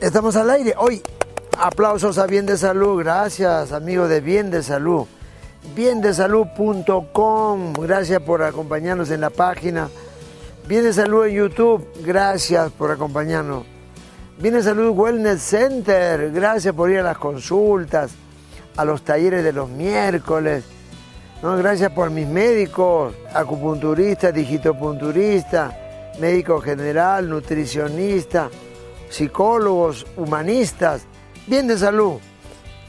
Estamos al aire. Hoy, aplausos a Bien de Salud. Gracias, amigo de Bien de Salud. Biendesalud.com. Gracias por acompañarnos en la página. Bien de Salud en YouTube. Gracias por acompañarnos. Bien de Salud Wellness Center. Gracias por ir a las consultas, a los talleres de los miércoles. No, gracias por mis médicos, acupunturista, digitopunturista, médico general, nutricionista psicólogos, humanistas, bien de salud.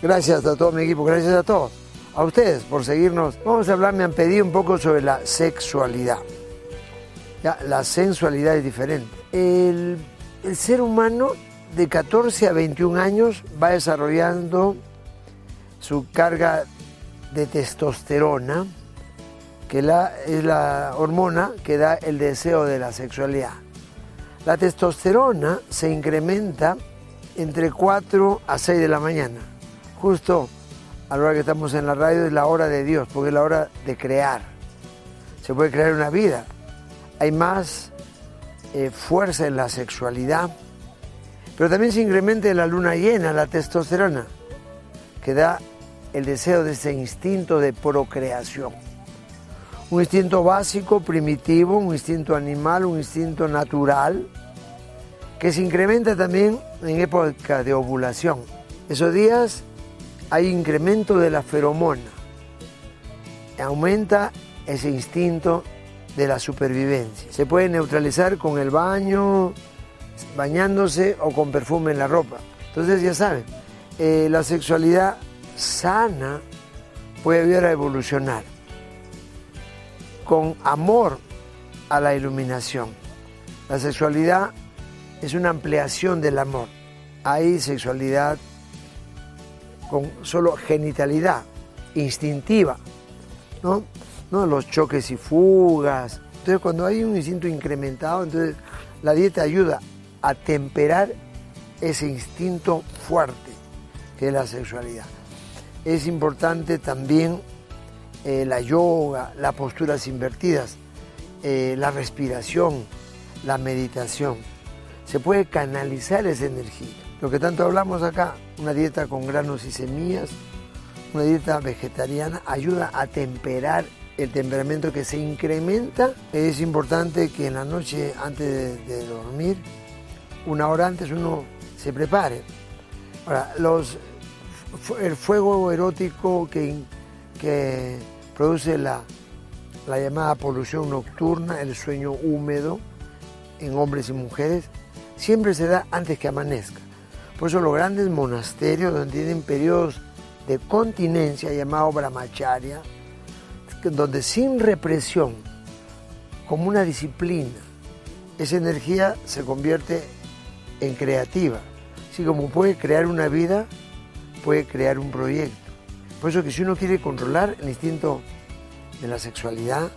Gracias a todo mi equipo, gracias a todos. A ustedes por seguirnos. Vamos a hablar, me han pedido un poco sobre la sexualidad. Ya, la sensualidad es diferente. El, ser humano de 14 a 21 años va desarrollando su carga de testosterona, que es la hormona que da el deseo de la sexualidad. La testosterona se incrementa entre 4 a 6 de la mañana. Justo a la hora que estamos en la radio es la hora de Dios, porque es la hora de crear. Se puede crear una vida. Hay más eh, fuerza en la sexualidad, pero también se incrementa en la luna llena la testosterona, que da el deseo de ese instinto de procreación. Un instinto básico, primitivo, un instinto animal, un instinto natural, que se incrementa también en época de ovulación. Esos días hay incremento de la feromona. Aumenta ese instinto de la supervivencia. Se puede neutralizar con el baño, bañándose o con perfume en la ropa. Entonces ya saben, eh, la sexualidad sana puede ayudar a evolucionar con amor a la iluminación. La sexualidad es una ampliación del amor. Hay sexualidad con solo genitalidad, instintiva, ¿no? ¿no? Los choques y fugas. Entonces cuando hay un instinto incrementado, entonces la dieta ayuda a temperar ese instinto fuerte que es la sexualidad. Es importante también eh, la yoga, las posturas invertidas, eh, la respiración, la meditación. Se puede canalizar esa energía. Lo que tanto hablamos acá, una dieta con granos y semillas, una dieta vegetariana, ayuda a temperar el temperamento que se incrementa. Es importante que en la noche antes de, dormir, una hora antes uno se prepare. Ahora, los, el fuego erótico que que produce la, llamada polución nocturna, el sueño húmedo en hombres y mujeres, siempre se da antes que amanezca. Por eso los grandes monasterios donde tienen periodos de continencia llamado brahmacharya, donde sin represión, como una disciplina, esa energía se convierte en creativa. Así como puede crear una vida, puede crear un proyecto. Por eso que si uno quiere controlar el instinto de la sexualidad,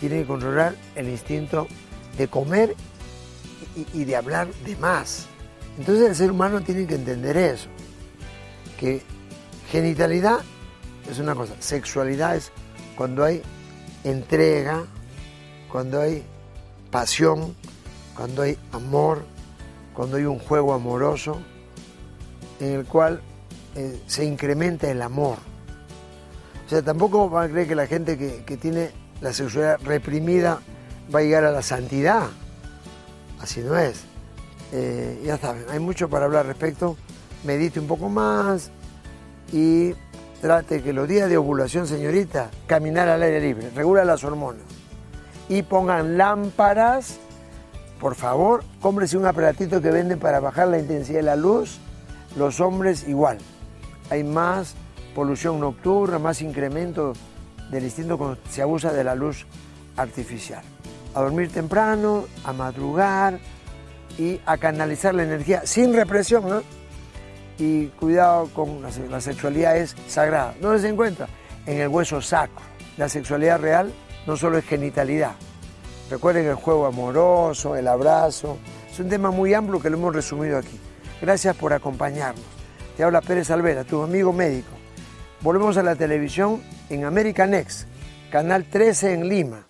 tiene que controlar el instinto de comer y, de hablar de más. Entonces el ser humano tiene que entender eso, que genitalidad es una cosa, sexualidad es cuando hay entrega, cuando hay pasión, cuando hay amor, cuando hay un juego amoroso en el cual eh, se incrementa el amor. O sea, tampoco van a creer que la gente que, tiene la sexualidad reprimida va a llegar a la santidad. Así no es. Eh, ya saben, hay mucho para hablar al respecto. Medite un poco más y trate que los días de ovulación, señorita, caminar al aire libre, regula las hormonas. Y pongan lámparas, por favor, cómprese un aparatito que venden para bajar la intensidad de la luz. Los hombres igual hay más polución nocturna, más incremento del instinto cuando se abusa de la luz artificial. A dormir temprano, a madrugar y a canalizar la energía sin represión. ¿no? Y cuidado con la, la sexualidad es sagrada. ¿Dónde se encuentra? En el hueso sacro. La sexualidad real no solo es genitalidad. Recuerden el juego amoroso, el abrazo. Es un tema muy amplio que lo hemos resumido aquí. Gracias por acompañarnos. Te habla Pérez Alvera, tu amigo médico. Volvemos a la televisión en American Next, Canal 13 en Lima.